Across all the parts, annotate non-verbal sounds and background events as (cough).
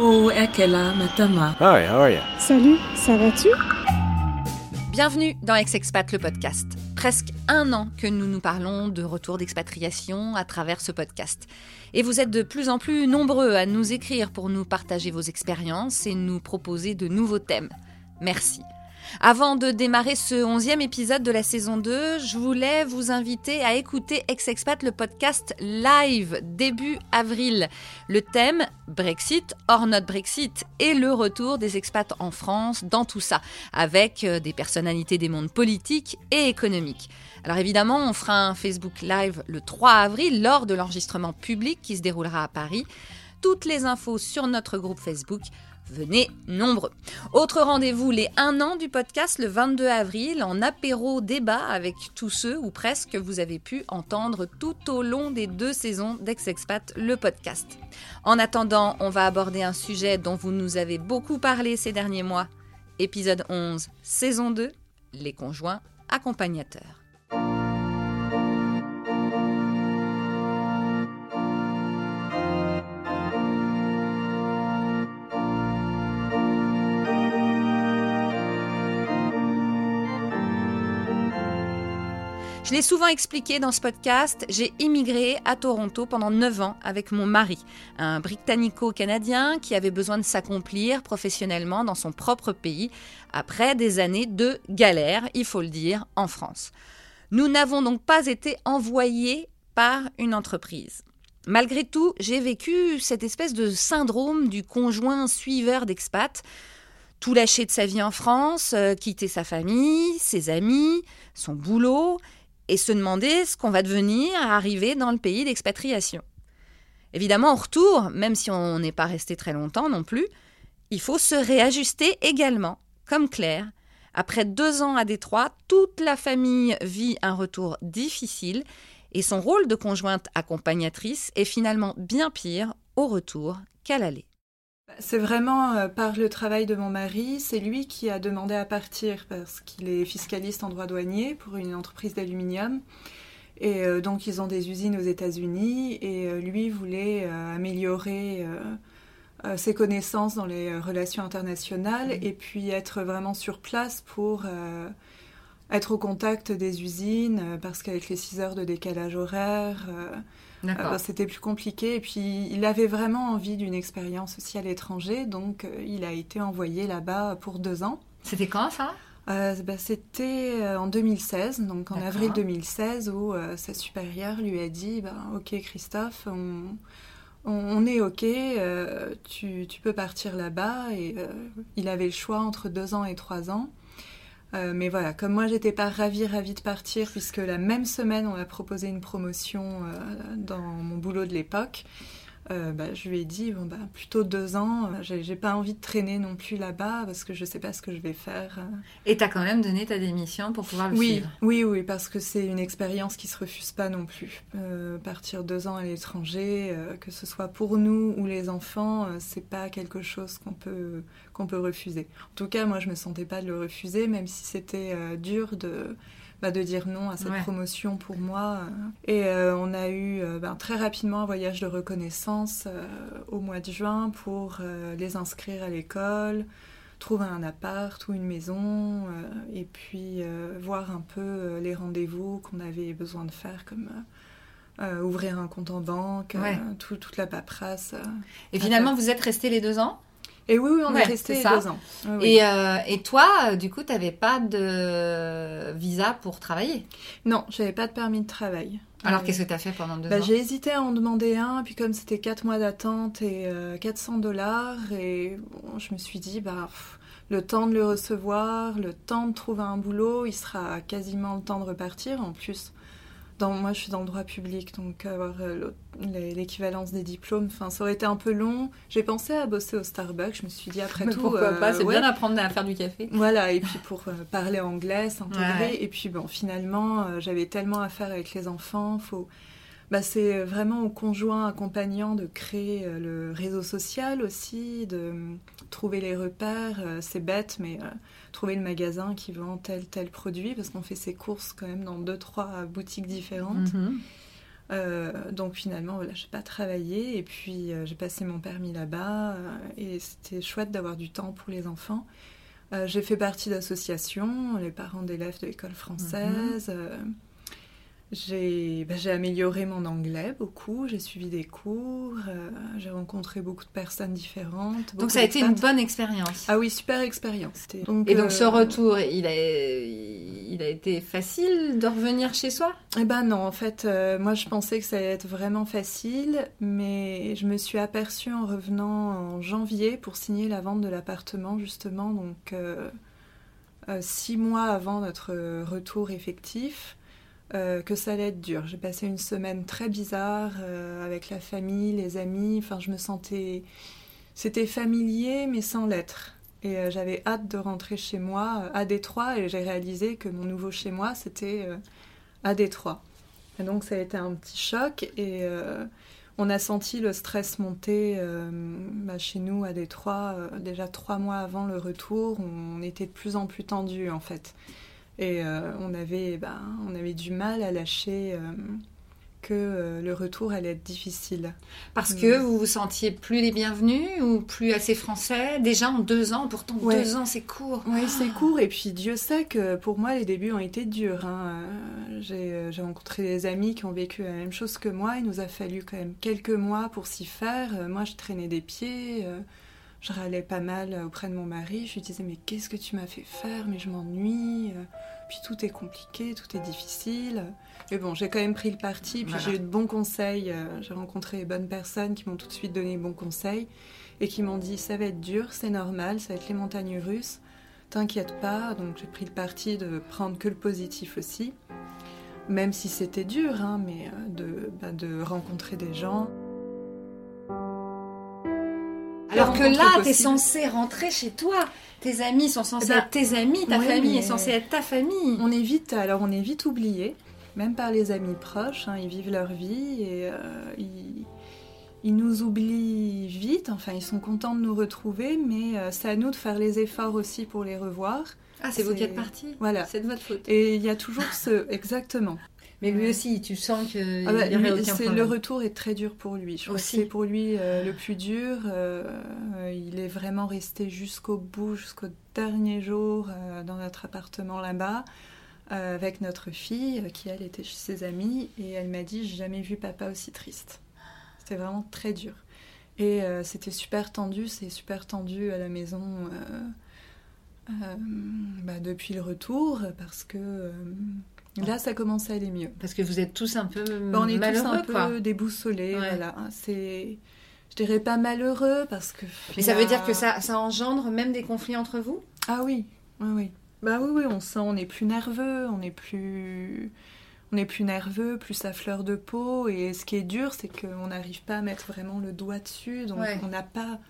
Oh, Ekela Matama. Hi, how are you? Salut, ça va-tu? Bienvenue dans Ex-Expat, le podcast. Presque un an que nous nous parlons de retour d'expatriation à travers ce podcast. Et vous êtes de plus en plus nombreux à nous écrire pour nous partager vos expériences et nous proposer de nouveaux thèmes. Merci. Avant de démarrer ce onzième épisode de la saison 2, je voulais vous inviter à écouter Ex-Expat, le podcast live début avril. Le thème Brexit, hors not Brexit et le retour des expats en France dans tout ça, avec euh, des personnalités des mondes politiques et économiques. Alors évidemment, on fera un Facebook Live le 3 avril lors de l'enregistrement public qui se déroulera à Paris. Toutes les infos sur notre groupe Facebook Venez nombreux. Autre rendez-vous, les 1 an du podcast le 22 avril en apéro débat avec tous ceux ou presque que vous avez pu entendre tout au long des deux saisons d'Ex-Expat, le podcast. En attendant, on va aborder un sujet dont vous nous avez beaucoup parlé ces derniers mois. Épisode 11, saison 2, les conjoints accompagnateurs. Je l'ai souvent expliqué dans ce podcast, j'ai immigré à Toronto pendant 9 ans avec mon mari, un britannico-canadien qui avait besoin de s'accomplir professionnellement dans son propre pays après des années de galère, il faut le dire, en France. Nous n'avons donc pas été envoyés par une entreprise. Malgré tout, j'ai vécu cette espèce de syndrome du conjoint suiveur d'expat tout lâcher de sa vie en France, euh, quitter sa famille, ses amis, son boulot, et se demander ce qu'on va devenir à arriver dans le pays d'expatriation. Évidemment, en retour, même si on n'est pas resté très longtemps non plus, il faut se réajuster également, comme Claire. Après deux ans à Détroit, toute la famille vit un retour difficile et son rôle de conjointe accompagnatrice est finalement bien pire au retour qu'à l'aller. C'est vraiment euh, par le travail de mon mari, c'est lui qui a demandé à partir parce qu'il est fiscaliste en droit douanier pour une entreprise d'aluminium. Et euh, donc ils ont des usines aux États-Unis et euh, lui voulait améliorer ses connaissances dans les relations internationales et puis être vraiment sur place pour être au contact des usines parce qu'avec les 6 heures de décalage horaire, euh, c'était plus compliqué. Et puis, il avait vraiment envie d'une expérience aussi à l'étranger. Donc, euh, il a été envoyé là-bas pour deux ans. C'était quand ça? Euh, bah, C'était en 2016, donc en avril 2016, où sa supérieure lui a dit bah, Ok, Christophe, on, on, est OK, tu, tu, peux partir là-bas. Et il avait le choix entre deux ans et trois ans. Euh, mais voilà, comme moi j'étais pas ravie, ravie de partir, puisque la même semaine on m'a proposé une promotion euh, dans mon boulot de l'époque, euh, bah, je lui ai dit bon bah plutôt deux ans. Euh, j'ai pas envie de traîner non plus là-bas parce que je sais pas ce que je vais faire. Euh. Et t'as quand même donné ta démission pour pouvoir le oui, Oui, oui, parce que c'est une expérience qui se refuse pas non plus. partir deux ans à l'étranger, que ce soit pour nous ou les enfants, c'est pas quelque chose qu'on peut qu'on peut refuser. En tout cas, moi je me sentais pas de le refuser, même si c'était dur de bah, de dire non à cette promotion pour moi. Et euh, on a eu euh, ben, très rapidement un voyage de reconnaissance euh, au mois de juin pour les inscrire à l'école, trouver un appart ou une maison, et puis voir un peu les rendez-vous qu'on avait besoin de faire comme... ouvrir un compte en banque, toute la paperasse. et finalement, vous êtes restés les deux ans? Et oui, on est resté deux ans. et, euh, et, toi, euh, du coup, tu n'avais pas de visa pour travailler? Non, j'avais pas de permis de travail. Alors, qu'est-ce que tu as fait pendant deux bah, ans? J'ai hésité à en demander un, puis comme c'était quatre mois d'attente et 400 euh, dollars, et je me suis dit, bah, le temps de le recevoir, le temps de trouver un boulot, il sera quasiment le temps de repartir. En plus, moi, je suis dans le droit public, donc avoir euh, l'équivalence des diplômes, enfin, ça aurait été un peu long. J'ai pensé à bosser au Starbucks. Je me suis dit après tout, pourquoi pas C'est euh, bien d'apprendre à faire du café. Voilà, et puis pour euh, parler anglais, s'intégrer. Et puis bon, finalement, j'avais tellement à faire avec les enfants. Faut, bah, c'est vraiment au conjoint accompagnant de créer le réseau social aussi, de trouver les repères. c'est bête, mais trouver le magasin qui vend tel tel produit parce qu'on fait ses courses quand même dans deux trois boutiques différentes. Mhm. donc finalement, voilà, j'ai pas travaillé et puis j'ai passé mon permis là-bas et c'était chouette d'avoir du temps pour les enfants. j'ai fait partie d'associations, les parents d'élèves de l'école française. Mhm. Bah, j'ai amélioré mon anglais beaucoup, j'ai suivi des cours, euh, j'ai rencontré beaucoup de personnes différentes. Donc ça a été une bonne expérience. Ah oui, super expérience. et donc ce euh, retour, il a, il a été facile de revenir chez soi? Eh ben non, en fait, euh, moi je pensais que ça allait être vraiment facile, mais je me suis aperçue en revenant en janvier pour signer la vente de l'appartement justement, donc six mois avant notre retour effectif. Euh, que ça allait être dur. J'ai passé une semaine très bizarre euh, avec la famille, les amis. Enfin, je me sentais. C'était familier, mais sans l'être. Et euh, j'avais hâte de rentrer chez moi à Détroit et j'ai réalisé que mon nouveau chez moi, c'était à Détroit. Et donc, ça a été un petit choc et on a senti le stress monter bah, chez nous à Détroit. déjà trois mois avant le retour, on était de plus en plus tendu en fait. Et euh, on, avait, ben, on avait du mal à lâcher euh, que euh, le retour allait être difficile. Parce que vous vous sentiez plus les bienvenus ou plus assez français? Déjà en deux ans, pourtant deux ans c'est court. Oui, c'est court. Et puis Dieu sait que pour moi les débuts ont été durs. Hein. J'ai rencontré des amis qui ont vécu la même chose que moi. Il nous a fallu quand même quelques mois pour s'y faire. Moi je traînais des pieds je râlais pas mal auprès de mon mari. Je lui disais mais qu'est-ce que tu m'as fait faire? Mais je m'ennuie. Puis tout est compliqué, tout est difficile. Mais bon, j'ai quand même pris le parti. Puis j'ai eu de bons conseils. Euh, j'ai rencontré les bonnes personnes qui m'ont tout de suite donné bons conseils et qui m'ont dit ça va être dur, c'est normal, ça va être les montagnes russes. T'inquiète pas. Donc j'ai pris le parti de prendre que le positif aussi. Même si c'était dur, hein, mais euh, de, bah, de rencontrer des gens. Alors que là, tu es censé rentrer chez toi. Tes amis sont censés eh ben, être tes amis, ta famille est censée être ta famille. On est vite, alors on est vite oublié, même par les amis proches. Hein, ils vivent leur vie et euh, ils, nous oublient vite. Enfin, ils sont contents de nous retrouver, mais euh, c'est à nous de faire les efforts aussi pour les revoir. Ah, c'est vous qui êtes partis Voilà. C'est de votre faute. Et il y a toujours ce. (laughs) Exactement. Mais lui aussi, tu sens que ah bah, le retour est très dur pour lui. Je c'est pour lui euh, le plus dur. Euh, il est vraiment resté jusqu'au bout, jusqu'au dernier jour euh, dans notre appartement là-bas avec notre fille qui elle était chez ses amis et elle m'a dit j'ai jamais vu papa aussi triste. C'était vraiment très dur. Et c'était super tendu, c'est super tendu à la maison. Bah, depuis le retour parce que Là, ça commence à aller mieux. Parce que vous êtes tous un peu bah, on est tous un peu déboussolés. Voilà, c'est, je dirais pas malheureux parce que. Mais ça veut dire que ça, ça engendre même des conflits entre vous? Ah oui, oui, oui. Bah oui, oui, on sent, on est plus nerveux, on est plus, on est plus nerveux, plus à fleur de peau. Et ce qui est dur, c'est qu'on n'arrive pas à mettre vraiment le doigt dessus, donc on n'a pas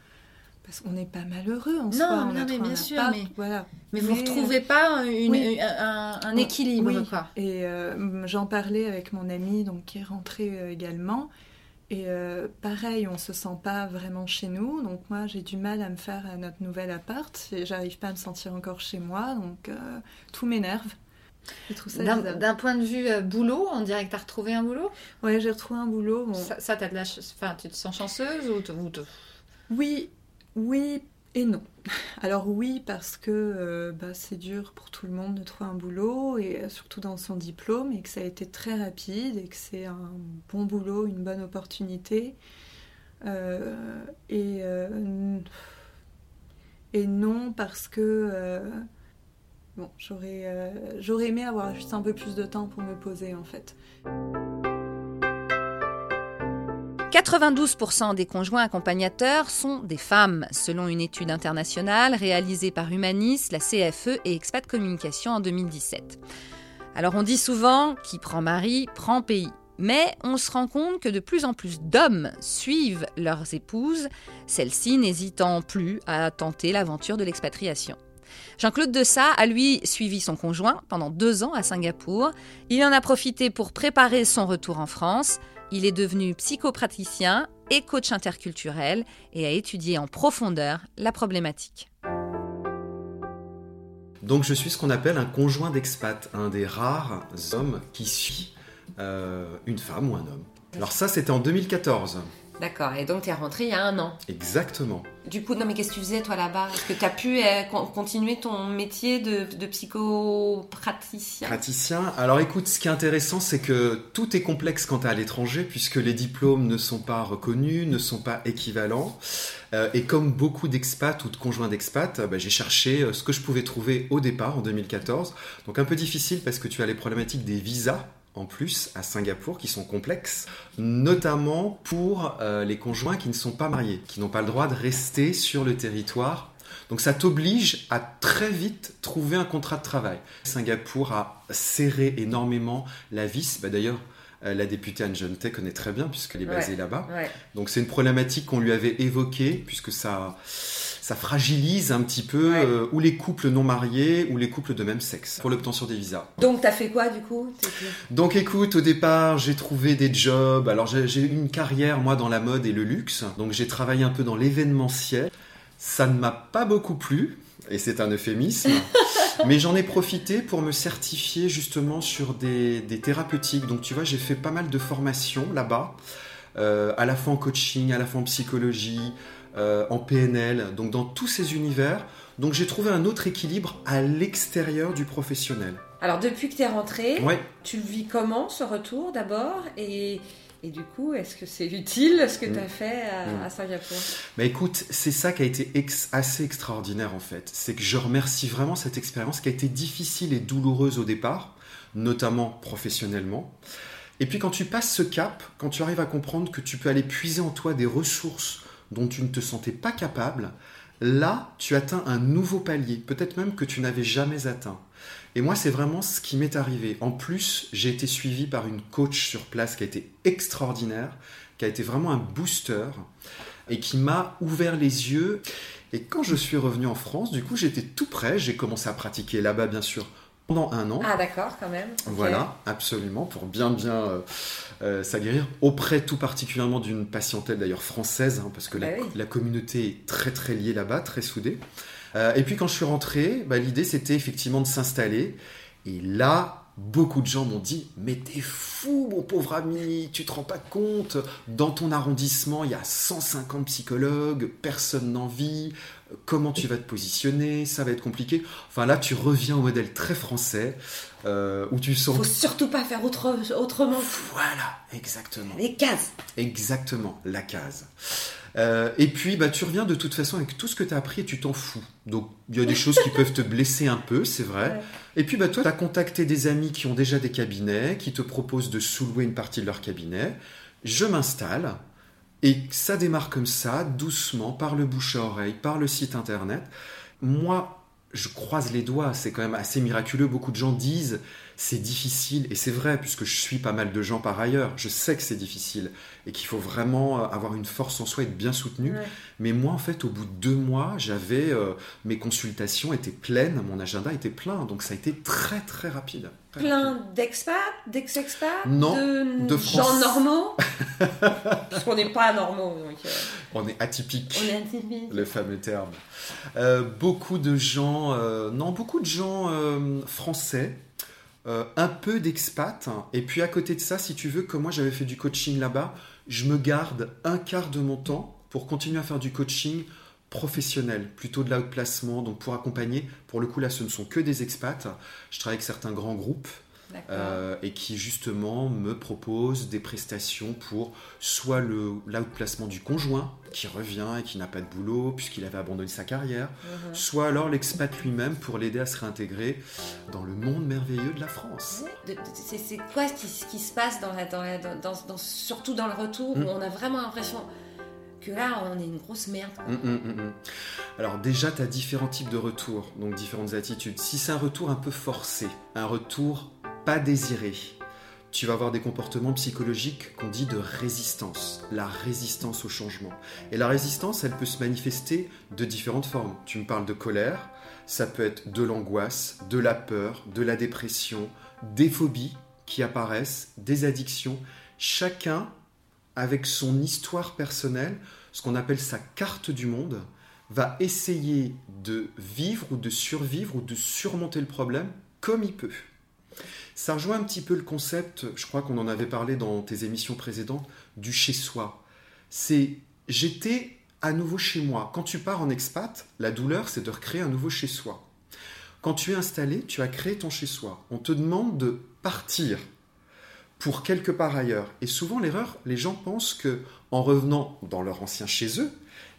parce qu'on n'est pas malheureux en non, soi. non, mais bien sûr. mais, voilà. mais vous ne retrouvez pas un, équilibre. Oui. Et euh, j'en parlais avec mon ami donc, qui est rentré euh, également. Et euh, pareil, on se sent pas vraiment chez nous. Donc moi, j'ai du mal à me faire à notre nouvel appart. Et j'arrive pas à me sentir encore chez moi. Donc tout m'énerve. D'un point de vue boulot, on dirait que tu as retrouvé un boulot? Ouais, j'ai retrouvé un boulot. Ça, ça as de la... enfin, tu te sens chanceuse ou, te... Oui, oui et non. (laughs) Alors oui, parce que euh, bah, c'est dur pour tout le monde de trouver un boulot, et euh, surtout dans son diplôme, et que ça a été très rapide, et que c'est un bon boulot, une bonne opportunité. Euh, et, non, parce que j'aurais, j'aurais aimé avoir juste un peu plus de temps pour me poser en fait. 92% des conjoints accompagnateurs sont des femmes, selon une étude internationale réalisée par Humanis, la CFE et Expat Communication en 2017. Alors on dit souvent qui prend mari prend pays. Mais on se rend compte que de plus en plus d'hommes suivent leurs épouses, celles-ci n'hésitant plus à tenter l'aventure de l'expatriation. Jean-Claude Dessat a lui suivi son conjoint pendant deux ans à Singapour. Il en a profité pour préparer son retour en France. Il est devenu psychopraticien et coach interculturel et a étudié en profondeur la problématique. Donc je suis ce qu'on appelle un conjoint d'expat, un des rares hommes qui suit une femme ou un homme. Alors ça, c'était en 2014. D'accord, et donc tu es rentré il y a un an. Exactement. Du coup, non mais qu'est-ce que tu faisais toi là-bas? Est-ce que tu as pu euh, continuer ton métier de, de psychopraticien? Praticien. Alors écoute, ce qui est intéressant, c'est que tout est complexe quand tu es à l'étranger, puisque les diplômes ne sont pas reconnus, ne sont pas équivalents. Euh, et comme beaucoup d'expats ou de conjoints d'expats, bah, j'ai cherché euh, ce que je pouvais trouver au départ en 2014. Donc un peu difficile parce que tu as les problématiques des visas en plus à Singapour qui sont complexes, notamment pour euh, les conjoints qui ne sont pas mariés, qui n'ont pas le droit de rester sur le territoire. Donc ça t'oblige à très vite trouver un contrat de travail. Singapour a serré énormément la vis. Bah, D'ailleurs, euh, la députée Anne Jonte connaît très bien puisqu'elle est basée là-bas. Donc c'est une problématique qu'on lui avait évoquée puisque ça ça fragilise un petit peu euh, ou les couples non mariés ou les couples de même sexe pour l'obtention des visas. Donc t'as fait quoi du coup Donc écoute, au départ j'ai trouvé des jobs. Alors j'ai eu une carrière moi dans la mode et le luxe. Donc j'ai travaillé un peu dans l'événementiel. Ça ne m'a pas beaucoup plu et c'est un euphémisme. (laughs) Mais j'en ai profité pour me certifier justement sur des, thérapeutiques. Donc tu vois, j'ai fait pas mal de formations là-bas, euh, à la fois en coaching, à la fois en psychologie, euh, en PNL, donc dans tous ces univers. Donc j'ai trouvé un autre équilibre à l'extérieur du professionnel. Alors depuis que tu es rentré, tu vis comment ce retour d'abord? Et, du coup, est-ce que c'est utile ce que tu as mm. fait à, mm. Singapour? Bah Écoute, c'est ça qui a été assez extraordinaire en fait. C'est que je remercie vraiment cette expérience qui a été difficile et douloureuse au départ, notamment professionnellement. Et puis quand tu passes ce cap, quand tu arrives à comprendre que tu peux aller puiser en toi des ressources dont tu ne te sentais pas capable, là, tu atteins un nouveau palier, peut-être même que tu n'avais jamais atteint. Et moi, c'est vraiment ce qui m'est arrivé. En plus, j'ai été suivi par une coach sur place qui a été extraordinaire, qui a été vraiment un booster et qui m'a ouvert les yeux. Et quand je suis revenu en France, du coup, j'étais tout prêt. J'ai commencé à pratiquer là-bas, bien sûr, pendant un an. Ah d'accord, quand même. Voilà, absolument, pour bien bien euh, euh, s'aguerrir, auprès tout particulièrement d'une patientèle d'ailleurs française, hein, parce que la, bah communauté est très très liée là-bas, très soudée. Euh, et puis quand je suis rentré, bah, l'idée c'était effectivement de s'installer. Et là, beaucoup de gens m'ont dit Mais t'es fou, mon pauvre ami, tu te rends pas compte Dans ton arrondissement, il y a 150 psychologues, personne n'en vit. Comment tu vas te positionner? Ça va être compliqué. Enfin là, tu reviens au modèle très français euh, où tu sens. Faut surtout pas faire autrement. Voilà, exactement. Les cases. Exactement, la case. Euh, et puis, bah, tu reviens de toute façon avec tout ce que tu as appris et tu t'en fous. Donc, il y a des choses qui peuvent te blesser un peu, c'est vrai. Et puis, bah, toi, tu as contacté des amis qui ont déjà des cabinets, qui te proposent de sous-louer une partie de leur cabinet. Je m'installe. Et ça démarre comme ça, doucement, par le bouche à oreille, par le site internet. Moi, je croise les doigts, c'est quand même assez miraculeux. Beaucoup de gens disent c'est difficile, et c'est vrai, puisque je suis pas mal de gens par ailleurs, je sais que c'est difficile, et qu'il faut vraiment euh, avoir une force en soi, être bien soutenu. Mais moi, en fait, au bout de deux mois, j'avais, euh, mes consultations étaient pleines, mon agenda était plein, donc ça a été très très rapide. plein d'expats, d'ex-expats, non, de, gens normaux, (laughs) puisqu'on n'est pas normaux. Euh. On est atypique. On est atypique. Le fameux terme. beaucoup de gens, non, beaucoup de gens français euh, un peu d'expat. Et puis à côté de ça, si tu veux, comme moi j'avais fait du coaching là-bas, je me garde un quart de mon temps pour continuer à faire du coaching professionnel, plutôt de l'outplacement, donc pour accompagner. Pour le coup, là, ce ne sont que des expats. Je travaille avec certains grands groupes euh, et qui justement me propose des prestations pour soit le l'outplacement du conjoint qui revient et qui n'a pas de boulot puisqu'il avait abandonné sa carrière, mhm. soit alors l'expat lui-même pour l'aider à se réintégrer dans le monde merveilleux de la France. C'est quoi ce qui, se passe dans dans, surtout dans le retour où hmm. on a vraiment l'impression que là, on est une grosse merde. Hmm, hmm, Alors déjà, tu as différents types de retours, donc différentes attitudes. Si c'est un retour un peu forcé, un retour pas désiré, tu vas avoir des comportements psychologiques qu'on dit de résistance, la résistance au changement. Et la résistance, elle peut se manifester de différentes formes. Tu me parles de colère, ça peut être de l'angoisse, de la peur, de la dépression, des phobies qui apparaissent, des addictions, chacun avec son histoire personnelle, ce qu'on appelle sa carte du monde, va essayer de vivre ou de survivre ou de surmonter le problème comme il peut. Ça rejoint un petit peu le concept, je crois qu'on en avait parlé dans tes émissions précédentes, du chez soi. C'est j'étais à nouveau chez moi. Quand tu pars en expat, la douleur, c'est de recréer un nouveau chez soi. Quand tu es installé, tu as créé ton chez soi. On te demande de partir pour quelque part ailleurs. Et souvent, l'erreur, les gens pensent que en revenant dans leur ancien chez eux,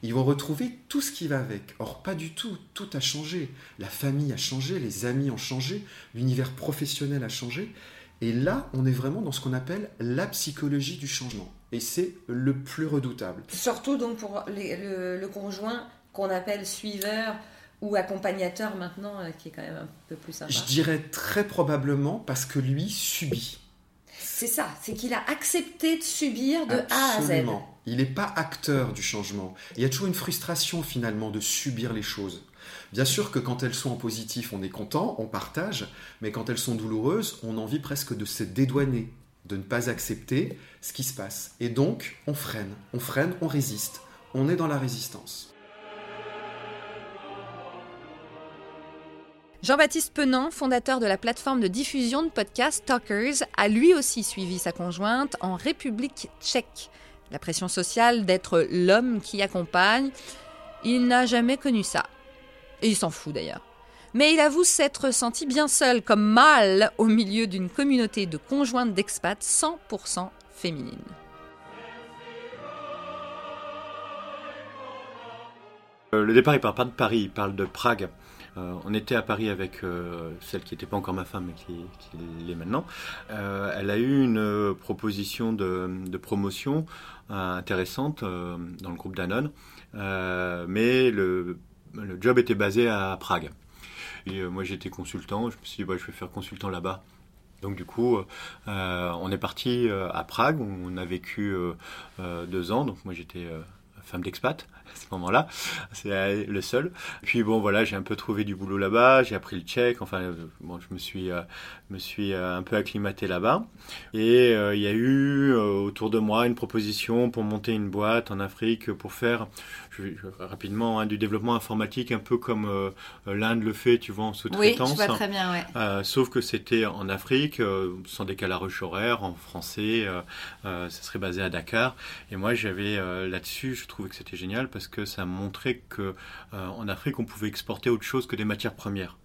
ils vont retrouver tout ce qui va avec. Or, pas du tout. Tout a changé. La famille a changé, les amis ont changé, l'univers professionnel a changé. Et là, on est vraiment dans ce qu'on appelle la psychologie du changement. Et c'est le plus redoutable. Surtout donc pour le, conjoint qu'on appelle suiveur ou accompagnateur maintenant, euh, qui est quand même un peu plus sympa. Je dirais très probablement parce que lui subit. C'est ça, c'est qu'il a accepté de subir de A à Z. Il n'est pas acteur du changement. Il y a toujours une frustration finalement de subir les choses. Bien sûr que quand elles sont en positif, on est content, on partage, mais quand elles sont douloureuses, on a envie presque de se dédouaner, de ne pas accepter ce qui se passe. Et donc, on freine, on freine, on résiste. On est dans la résistance. Jean-Baptiste Penant, fondateur de la plateforme de diffusion de podcasts Talkers, a lui aussi suivi sa conjointe en République tchèque. La pression sociale d'être l'homme qui accompagne, il n'a jamais connu ça. Et il s'en fout d'ailleurs. Mais il avoue s'être senti bien seul, comme mal, au milieu d'une communauté de conjointes d'expats 100% féminines. Euh, le départ, il parle pas de Paris, il parle de Prague. Euh, on était à Paris avec euh, celle qui n'était pas encore ma femme, mais qui, l'est maintenant. elle a eu une proposition de, promotion intéressante dans le groupe Danone, mais le, job était basé à Prague. Moi j'étais consultant, je me suis dit bah, je vais faire consultant là-bas. Donc du coup, on est parti à Prague, on a vécu deux ans, donc moi j'étais femme d'expat à ce moment-là. C'est euh, le seul. Puis bon, voilà, j'ai un peu trouvé du boulot là-bas, j'ai appris le tchèque, enfin, euh, bon, je me suis, euh, me suis un peu acclimaté là-bas. Et il y a eu autour de moi une proposition pour monter une boîte en Afrique pour faire, rapidement, hein, du développement informatique, un peu comme l'Inde le fait, tu vois, en sous-traitance. Oui, je vois très bien, ouais. sauf que c'était en Afrique, sans décalage horaire, en français, ça serait basé à Dakar. Et moi, j'avais là-dessus, je trouvais que c'était génial parce que ça montrait que euh, en Afrique on pouvait exporter autre chose que des matières premières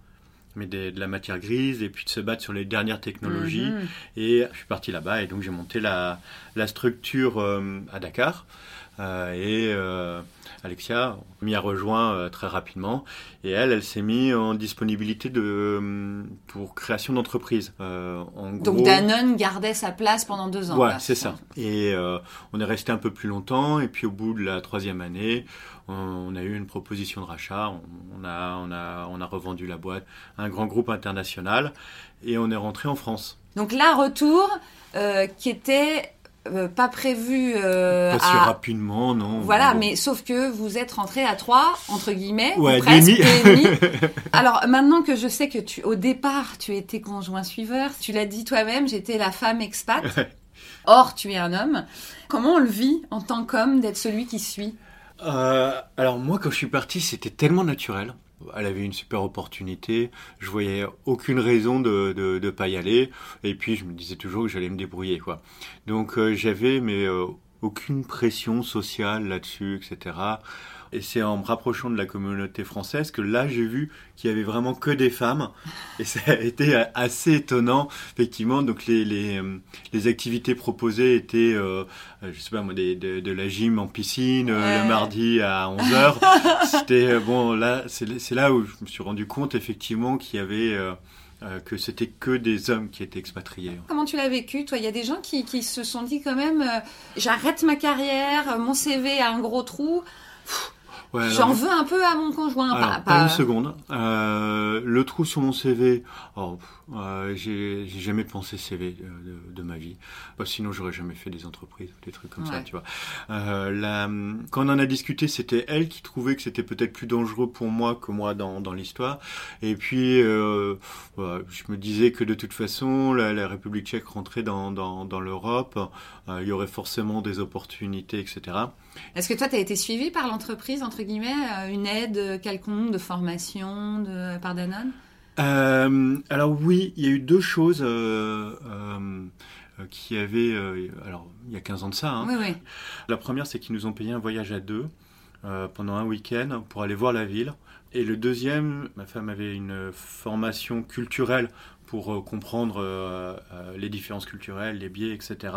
mais de la matière grise et puis de se battre sur les dernières technologies. Mhm. Et je suis parti là-bas et donc j'ai monté la, la structure euh, à Dakar. Euh, et euh, Alexia m'y a rejoint euh, très rapidement. Et elle, elle s'est mise en disponibilité de, pour création d'entreprise. Donc Danone gardait sa place pendant deux ans. Ouais, c'est ça. Et on est resté un peu plus longtemps. Et puis au bout de la troisième année, on, a eu une proposition de rachat. On, a, on, a, on a revendu la boîte à un grand groupe international. Et on est rentré en France. Donc là, retour qui était euh, pas prévu euh, pas si rapidement non voilà mais sauf que vous êtes rentré à trois entre guillemets ouais, presque (laughs) alors maintenant que je sais que tu au départ tu étais conjoint suiveur tu l'as dit toi-même j'étais la femme expat. Or tu es un homme. Comment on le vit en tant qu'homme d'être celui qui suit? Euh, alors moi quand je suis parti c'était tellement naturel elle avait une super opportunité. Je voyais aucune raison de ne pas y aller. Et puis, je me disais toujours que j'allais me débrouiller, quoi. Donc, euh, j'avais, mais euh, aucune pression sociale là-dessus, etc. Et c'est en me rapprochant de la communauté française que là, j'ai vu qu'il y avait vraiment que des femmes. Et ça a été assez étonnant, effectivement. Donc, les, les, euh, les activités proposées étaient, euh, je sais pas moi, des, de, la gym en piscine, euh, le mardi à 11h. (laughs) C'était, bon, là, c'est là où je me suis rendu compte, effectivement, qu'il y avait... que c'était que des hommes qui étaient expatriés. Comment tu l'as vécu, toi? Il y a des gens qui, qui, se sont dit quand même, j'arrête ma carrière, mon CV a un gros trou. J'en veux un peu à mon conjoint. pas, une seconde. Euh, le trou sur mon CV, oh, euh, j'ai jamais pensé CV de, ma vie. Bah, sinon, j'aurais jamais fait des entreprises, des trucs comme ça, tu vois. Euh, la, quand on en a discuté, c'était elle qui trouvait que c'était peut-être plus dangereux pour moi que moi dans, dans l'histoire. Et puis, euh, je me disais que de toute façon, la, la République tchèque rentrait dans, dans, dans l'Europe, euh, il y aurait forcément des opportunités, etc. Est-ce que toi, tu as été suivi par l'entreprise, entre guillemets, euh, une aide quelconque de formation de, par Danone? Euh, alors oui, il y a eu deux choses euh, euh, qui avaient, euh, alors il y a 15 ans de ça. hein. Oui, oui. La première, c'est qu'ils nous ont payé un voyage à deux euh, pendant un week-end pour aller voir la ville. Et le deuxième, ma femme avait une formation culturelle pour euh, comprendre euh, euh, les différences culturelles, les biais, etc.,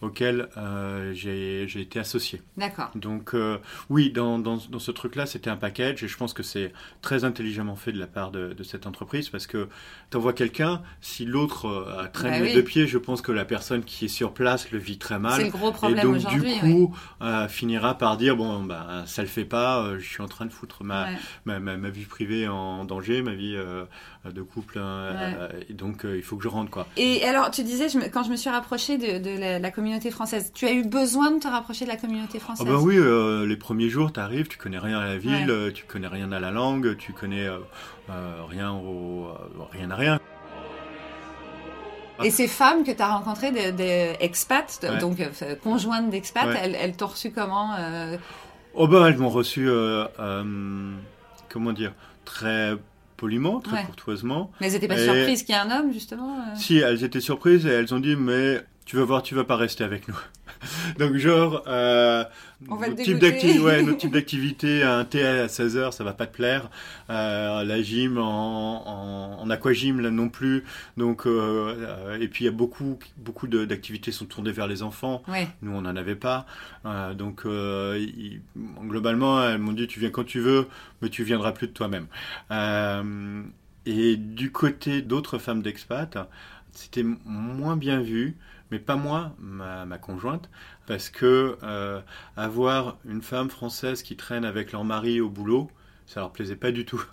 auxquels euh, j'ai j'ai été associé. D'accord. Donc euh, oui, dans, dans, dans ce truc-là, c'était un package et je pense que c'est très intelligemment fait de la part de, de cette entreprise parce que tu envoies quelqu'un, si l'autre traîne Bah les oui. deux pieds, je pense que la personne qui est sur place le vit très mal. C'est le gros Et problème donc du coup, euh, finira par dire bon bah ça le fait pas, euh, je suis en train de foutre ma, Ouais. ma, ma, ma vie privée en danger, ma vie euh, de couple, hein, Ouais. Euh, et donc euh, il faut que je rentre quoi. Et alors, tu disais, je me- quand je me suis rapprochée de, de la, la communauté française, tu as eu besoin de te rapprocher de la communauté Ah française? bah oui, euh, les premiers jours, tu arrives, tu connais rien à la ville, Ouais. tu connais rien à la langue, tu connais rien au rien à rien. Et ces femmes que tu as rencontrées, des des expats, Ouais. donc euh, conjointes d'expats, Ouais. elles, elles t'ont reçu comment euh, Oh ben elles m'ont reçu, euh, comment dire, très poliment, très Ouais. courtoisement. Mais elles n'étaient pas Et- surprises qu'il y ait un homme, justement euh Si, elles étaient surprises et elles ont dit mais tu vas voir, tu vas pas rester avec nous. (laughs) Donc genre, euh, notre type dégoûter. d'acti- ouais, notre (laughs) type d'activité, un thé à 16h, ça va pas te plaire. Euh, la gym en, en, en aquagym là non plus. Donc euh, euh, et puis il y a beaucoup beaucoup d'activités sont tournées vers les enfants. Ouais. Nous, on n'en avait pas. Donc, globalement, elles m'ont dit tu viens quand tu veux, mais tu viendras plus de toi-même. Et du côté d'autres femmes d'expat, c'était moins bien vu, mais pas moi, ma, conjointe, parce que euh, avoir une femme française qui traîne avec leur mari au boulot, ça leur plaisait pas du tout.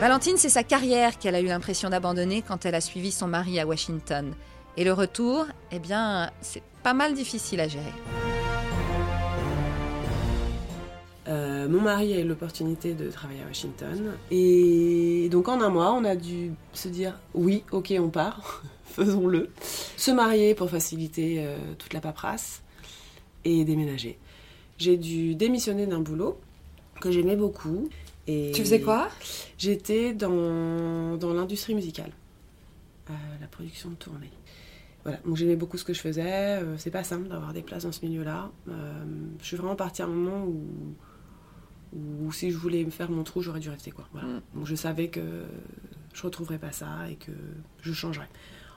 Valentine, c'est sa carrière qu'elle a eu l'impression d'abandonner quand elle a suivi son mari à Washington. Et le retour, eh bien, c'est pas mal difficile à gérer. Euh, mon mari a eu l'opportunité de travailler à Washington. Et donc en un mois, on a dû se dire oui, ok, on part, (laughs) faisons-le. Se marier pour faciliter euh, toute la paperasse et déménager. J'ai dû démissionner d'un boulot que j'aimais beaucoup. Et Tu faisais quoi? J'étais dans, dans l'industrie musicale, euh, la production de tournée. Voilà, donc j'aimais beaucoup ce que je faisais. c'est pas simple d'avoir des places dans ce milieu-là. Je suis vraiment partie à un moment où, où si je voulais me faire mon trou, j'aurais dû rester. Quoi. Voilà. Mm. Donc je savais que je retrouverais pas ça et que je changerais.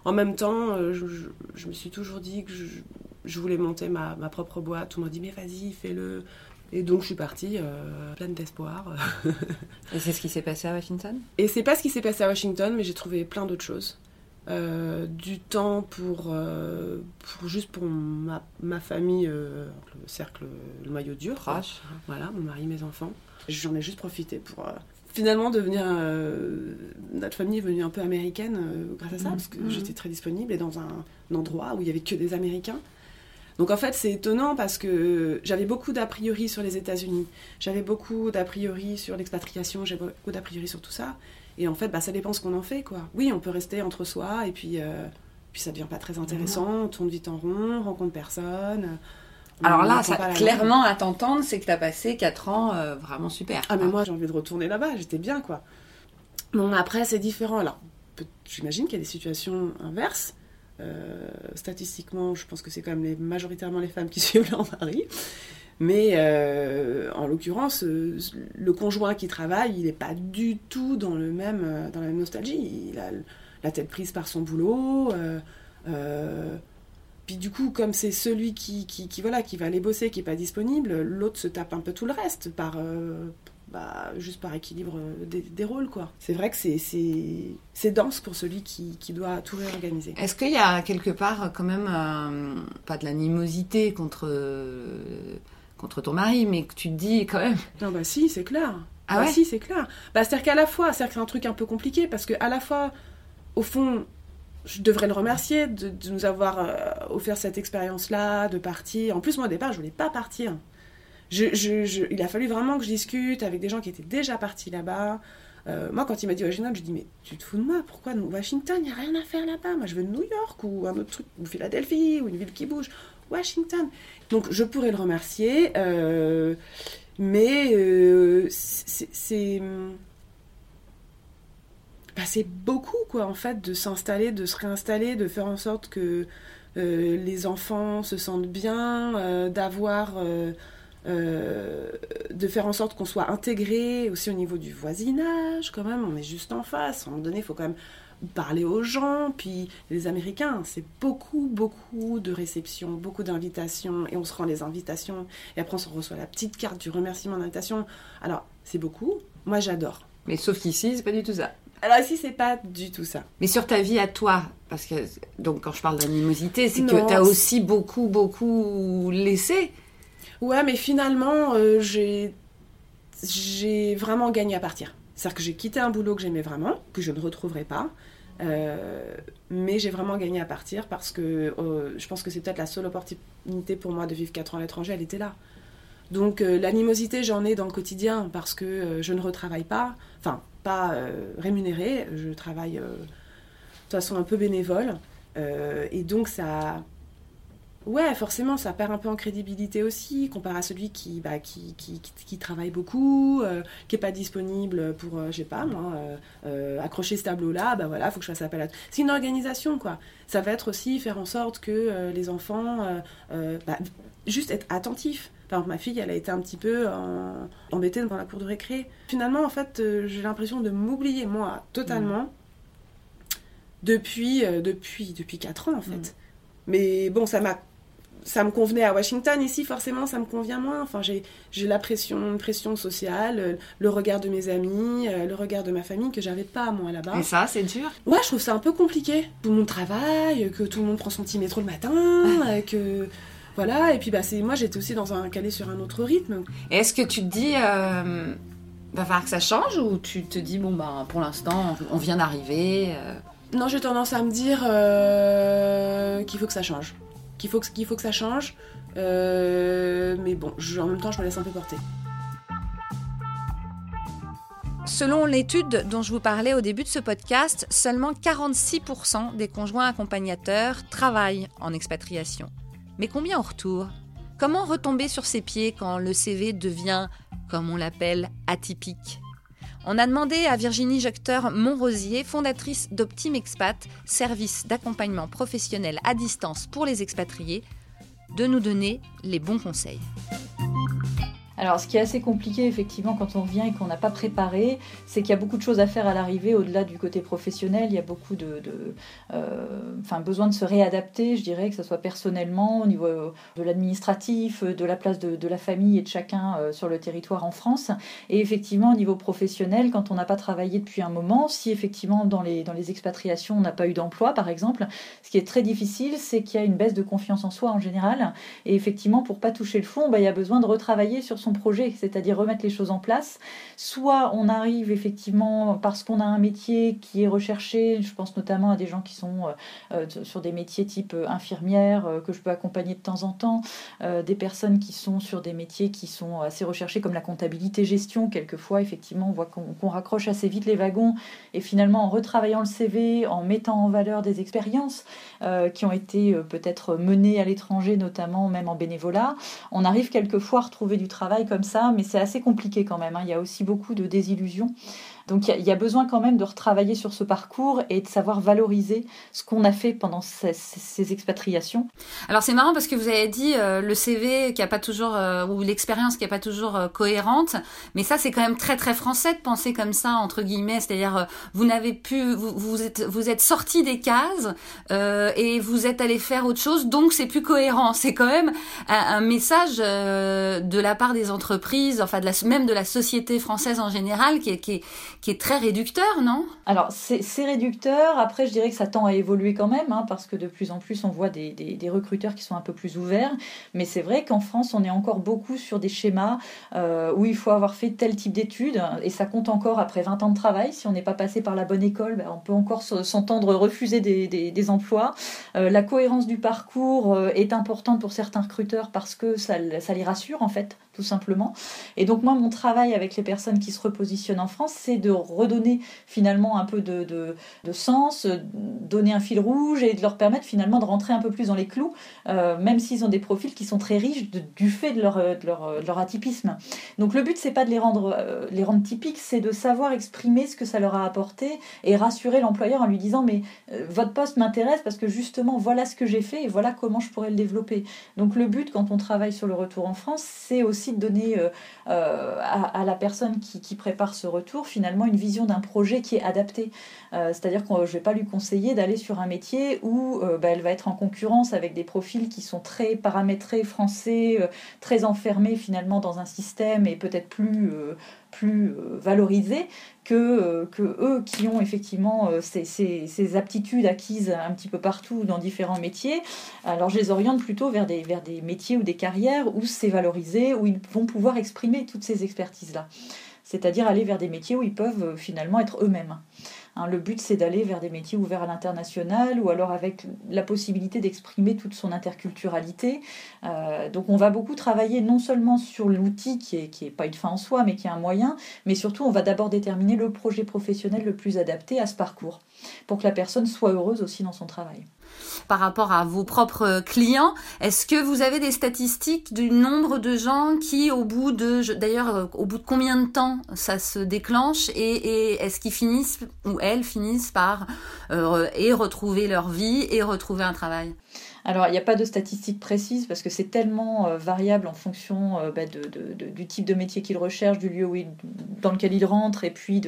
En même temps, euh, je, je- je me suis toujours dit que je, je voulais monter ma, ma propre boîte. On m'a dit, mais vas-y, fais-le. Et donc je suis partie euh, pleine d'espoir. Et c'est ce qui s'est passé à Washington? Et c'est pas ce qui s'est passé à Washington, mais j'ai trouvé plein d'autres choses. Euh, du temps pour, euh, pour juste pour ma, ma famille, euh, le cercle, le maillot dur. Voilà, mon mari, mes enfants. J'en ai juste profité pour finalement devenir. notre famille est venue un peu américaine grâce à ça, Mhm. parce que Mhm. j'étais très disponible et dans un, un endroit où il y avait que des Américains. Donc en fait, c'est étonnant parce que j'avais beaucoup d'a priori sur les États-Unis, j'avais beaucoup d'a priori sur l'expatriation, j'avais beaucoup d'a priori sur tout ça. Et en fait, bah, ça dépend ce qu'on en fait, quoi. Oui, on peut rester entre soi et puis, euh, puis ça devient pas très intéressant, on tourne vite en rond, on rencontre personne. on Alors là, ça, clairement, à t'entendre, c'est que tu as passé 4 ans euh, vraiment super. Ah mais moi j'ai envie de retourner là-bas, j'étais bien quoi. Bon après c'est différent. Alors j'imagine qu'il y a des situations inverses. Euh, statistiquement, je pense que c'est quand même les, majoritairement les femmes qui (laughs) suivent leur mari. Mais euh, en l'occurrence, euh, le conjoint qui travaille, il n'est pas du tout dans, le même, euh, dans la même nostalgie. Il a la tête prise par son boulot. puis du coup, comme c'est celui qui, qui, voilà, qui va aller bosser, qui n'est pas disponible, l'autre se tape un peu tout le reste, par, bah, juste par équilibre des, des rôles. quoi. C'est vrai que c'est- dense pour celui qui, qui doit tout réorganiser. Est-ce qu'il y a quelque part quand même, pas de l'animosité contre, contre ton mari, mais que tu te dis quand même... Non, bah si, c'est clair. Ah bah ouais si, c'est clair. Bah, c'est-à-dire qu'à la fois, c'est un truc un peu compliqué, parce que à la fois, au fond, je devrais le remercier de, de nous avoir euh, offert cette expérience-là, de partir. En plus, moi, au départ, je voulais pas partir. Je, je- je- il a fallu vraiment que je discute avec des gens qui étaient déjà partis là-bas. Euh, moi, quand il m'a dit Washington, je dis mais tu te fous de moi? Pourquoi Washington Il n'y a rien à faire là-bas? Moi, je veux New York ou un autre truc, ou Philadelphie ou une ville qui bouge. Washington. Donc, je pourrais le remercier. euh, Mais c'est bah, c'est beaucoup, quoi, en fait, de s'installer, de se réinstaller, de faire en sorte que euh, les enfants se sentent bien, euh, d'avoir. Euh, de faire en sorte qu'on soit intégré aussi au niveau du voisinage, quand même, on est juste en face. À un moment donné, il faut quand même parler aux gens. Puis les Américains, c'est beaucoup, beaucoup de réceptions, beaucoup d'invitations, et on se rend les invitations, et après on reçoit la petite carte du remerciement d'invitation. Alors, c'est beaucoup. Moi, j'adore. Mais sauf qu'ici, c'est pas du tout ça. Alors ici, c'est pas du tout ça. Mais sur ta vie à toi, parce que donc quand je parle d'animosité, c'est que tu as aussi beaucoup, beaucoup laissé. Ouais, mais finalement, euh, j'ai j'ai vraiment gagné à partir. C'est-à-dire que j'ai quitté un boulot que j'aimais vraiment, que je ne retrouverai pas. Euh, mais j'ai vraiment gagné à partir parce que euh, je pense que c'est peut-être la seule opportunité pour moi de vivre 4 ans à l'étranger, elle était là. Donc l'animosité, j'en ai dans le quotidien parce que je ne retravaille pas. Enfin, pas euh, rémunéré, je travaille euh, de façon un peu bénévole. Euh, et donc ça... Ouais, forcément, ça perd un peu en crédibilité aussi, comparé à celui qui, bah, qui, qui, qui, travaille beaucoup, qui n'est pas disponible pour, je sais pas moi, accrocher ce tableau-là, bah voilà, il faut que je fasse appel à... C'est une organisation, quoi. Ça va être aussi faire en sorte que les enfants, bah, juste être attentifs. Par exemple, ma fille, elle a été un petit peu embêtée dans la cour de récré. Finalement, en fait, euh, j'ai l'impression de m'oublier, moi, totalement, mm. depuis, euh, depuis, depuis 4 ans, en fait. Mm. Mais bon, ça m'a ça me convenait à Washington. Ici, forcément, ça me convient moins. Enfin, j'ai, j'ai la pression, une pression sociale, euh, le regard de mes amis, le regard de ma famille que j'avais pas, moi, là-bas. Et ça, c'est dur? Ouais, je trouve ça un peu compliqué. Tout le monde travaille, que tout le monde prend son petit métro le matin, que voilà, et puis bah, moi j'étais aussi dans un calé sur un autre rythme. Est-ce que tu te dis, euh, va falloir que ça change ou tu te dis, bon bah pour l'instant on vient d'arriver euh? Non, j'ai tendance à me dire euh, qu'il faut que ça change. Qu'il faut, que ça change. Euh, mais bon, en même temps je me laisse un peu porter. Selon l'étude dont je vous parlais au début de ce podcast, seulement 46% des conjoints accompagnateurs travaillent en expatriation. Mais combien en retour? Comment retomber sur ses pieds quand le CV devient, comme on l'appelle, atypique? On a demandé à Virginie Jocteur Montrosier, fondatrice d'Optim Expat, service d'accompagnement professionnel à distance pour les expatriés, de nous donner les bons conseils. Alors, ce qui est assez compliqué, effectivement, quand on vient et qu'on n'a pas préparé, c'est qu'il y a beaucoup de choses à faire à l'arrivée, au-delà du côté professionnel. Il y a beaucoup de, euh, enfin, besoin de se réadapter, je dirais, que ce soit personnellement, au niveau euh, de l'administratif, euh, de la place de, la famille et de chacun sur le territoire en France. Et effectivement, au niveau professionnel, quand on n'a pas travaillé depuis un moment, si effectivement dans les, dans les expatriations, on n'a pas eu d'emploi, par exemple, ce qui est très difficile, c'est qu'il y a une baisse de confiance en soi en général. Et effectivement, pour pas toucher le fond, bah, il y a besoin de retravailler sur son projet, c'est-à-dire remettre les choses en place. Soit on arrive effectivement parce qu'on a un métier qui est recherché, je pense notamment à des gens qui sont euh, euh, sur des métiers type euh, infirmière que je peux accompagner de temps en temps, des personnes qui sont sur des métiers qui sont assez recherchés comme la comptabilité gestion. Quelquefois, effectivement, on voit qu'on raccroche assez vite les wagons et finalement en retravaillant le CV, en mettant en valeur des expériences qui ont été peut-être menées à l'étranger, notamment même en bénévolat, on arrive quelquefois à retrouver du travail comme ça, mais c'est assez compliqué quand même. Hein. Il y a aussi beaucoup de désillusions. Donc il y, a besoin quand même de retravailler sur ce parcours et de savoir valoriser ce qu'on a fait pendant ces, expatriations. Alors c'est marrant parce que vous avez dit euh, le CV qui a pas toujours euh, ou l'expérience qui a pas toujours euh, cohérente, mais ça c'est quand même très très français de penser comme ça entre guillemets, c'est-à-dire vous n'avez pu vous, vous, êtes vous êtes sorti des cases et vous êtes allé faire autre chose, donc c'est plus cohérent. C'est quand même un, message de la part des entreprises, enfin même de la société française en général qui est, qui est qui est très réducteur, non? Alors, c'est réducteur. Après, je dirais que ça tend à évoluer quand même, hein, parce que de plus en plus, on voit des, des, recruteurs qui sont un peu plus ouverts. Mais c'est vrai qu'en France, on est encore beaucoup sur des schémas euh, où il faut avoir fait tel type d'études, et ça compte encore après 20 ans de travail. Si on n'est pas passé par la bonne école, ben, on peut encore s'entendre refuser des, des emplois. Euh, la cohérence du parcours euh, est importante pour certains recruteurs parce que ça, les rassure, en fait, tout simplement. Et donc, moi, mon travail avec les personnes qui se repositionnent en France, c'est de de redonner finalement un peu de, sens, donner un fil rouge et de leur permettre finalement de rentrer un peu plus dans les clous, même s'ils ont des profils qui sont très riches du fait de leur, de leur, atypisme. Donc le but, c'est pas de les rendre, les rendre typiques, c'est de savoir exprimer ce que ça leur a apporté et rassurer l'employeur en lui disant mais votre poste m'intéresse parce que justement voilà ce que j'ai fait et voilà comment je pourrais le développer. Donc le but quand on travaille sur le retour en France, c'est aussi de donner euh, euh, à, la personne qui, prépare ce retour finalement une vision d'un projet qui est adapté. Euh, c'est-à-dire que je ne vais pas lui conseiller d'aller sur un métier où bah, elle va être en concurrence avec des profils qui sont très paramétrés français, très enfermés finalement dans un système et peut-être plus plus valorisés que, que eux qui ont effectivement ces, ces, aptitudes acquises un petit peu partout dans différents métiers. Alors je les oriente plutôt vers des, vers des métiers ou des carrières où c'est valorisé, où ils vont pouvoir exprimer toutes ces expertises-là. C'est-à-dire aller vers des métiers où ils peuvent euh, finalement être eux-mêmes. Hein, le but, c'est d'aller vers des métiers ouverts à l'international ou alors avec la possibilité d'exprimer toute son interculturalité. Euh, donc, on va beaucoup travailler non seulement sur l'outil qui n'est pas une fin en soi, mais qui est un moyen, mais surtout, on va d'abord déterminer le projet professionnel le plus adapté à ce parcours pour que la personne soit heureuse aussi dans son travail par rapport à vos propres clients. Est-ce que vous avez des statistiques du nombre de gens qui, au bout de, d'ailleurs, euh, au bout de combien de temps ça se déclenche et, est-ce qu'ils finissent ou elles finissent par euh, et retrouver leur vie et retrouver un travail? Alors, il n'y a pas de statistiques précises parce que c'est tellement euh, variable en fonction euh, bah, du type de métier qu'ils recherchent, du lieu où dans lequel ils rentrent et puis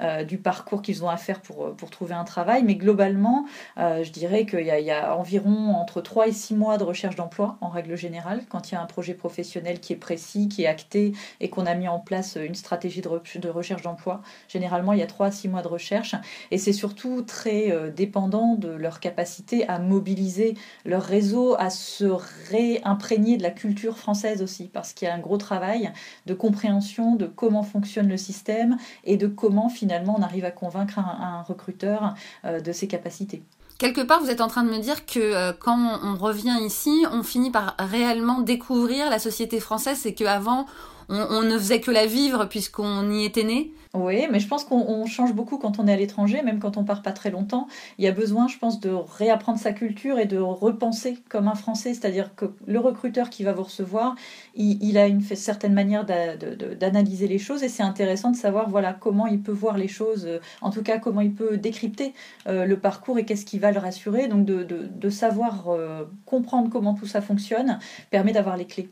euh, du parcours qu'ils ont à faire pour, trouver un travail. Mais globalement, je dirais qu'il y, y, a environ entre 3 et 6 mois de recherche d'emploi en règle générale quand il y a un projet professionnel qui est précis, qui est acté et qu'on a mis en place une stratégie de, de recherche d'emploi. Généralement, il y a 3 à 6 mois de recherche et c'est surtout très dépendant de leur capacité à mobiliser leur réseau à se réimprégner de la culture française aussi, parce qu'il y a un gros travail de compréhension de comment fonctionne le système et de comment finalement on arrive à convaincre un, recruteur euh, de ses capacités. Quelque part, vous êtes en train de me dire que euh, quand on revient ici, on finit par réellement découvrir la société française et qu'avant, on, ne faisait que la vivre puisqu'on y était né. Oui, mais je pense qu'on change beaucoup quand on est à l'étranger, même quand on part pas très longtemps. Il y a besoin, je pense, de réapprendre sa culture et de repenser comme un Français. C'est-à-dire que le recruteur qui va vous recevoir, il, a une certaine manière d'analyser les choses et c'est intéressant de savoir voilà comment il peut voir les choses, en tout cas comment il peut décrypter euh, le parcours et qu'est-ce qui va le rassurer. Donc de, savoir euh, comprendre comment tout ça fonctionne permet d'avoir les clés.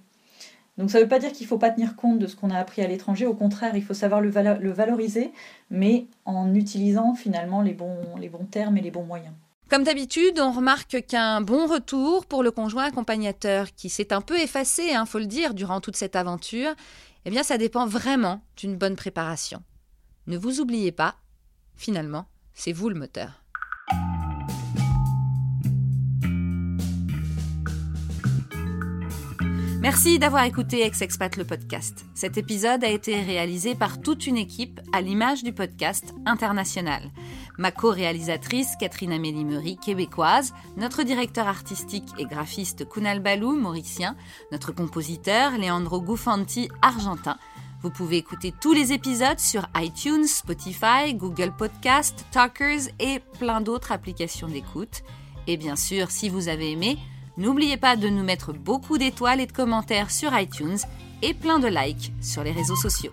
Donc ça ne veut pas dire qu'il ne faut pas tenir compte de ce qu'on a appris à l'étranger, au contraire, il faut savoir le, valoriser, mais en utilisant finalement les bons, termes et les bons moyens. Comme d'habitude, on remarque qu'un bon retour pour le conjoint accompagnateur qui s'est un peu effacé, il hein, faut le dire, durant toute cette aventure, eh bien ça dépend vraiment d'une bonne préparation. Ne vous oubliez pas, finalement, c'est vous le moteur. Merci d'avoir écouté Ex-Expat le podcast. Cet épisode a été réalisé par toute une équipe à l'image du podcast international. Ma co-réalisatrice Catherine Amélie Meury, québécoise, notre directeur artistique et graphiste Kunal Balou, mauricien, notre compositeur Leandro Gufanti, argentin. Vous pouvez écouter tous les épisodes sur iTunes, Spotify, Google Podcast, Talkers et plein d'autres applications d'écoute. Et bien sûr, si vous avez aimé, N'oubliez pas de nous mettre beaucoup d'étoiles et de commentaires sur iTunes et plein de likes sur les réseaux sociaux.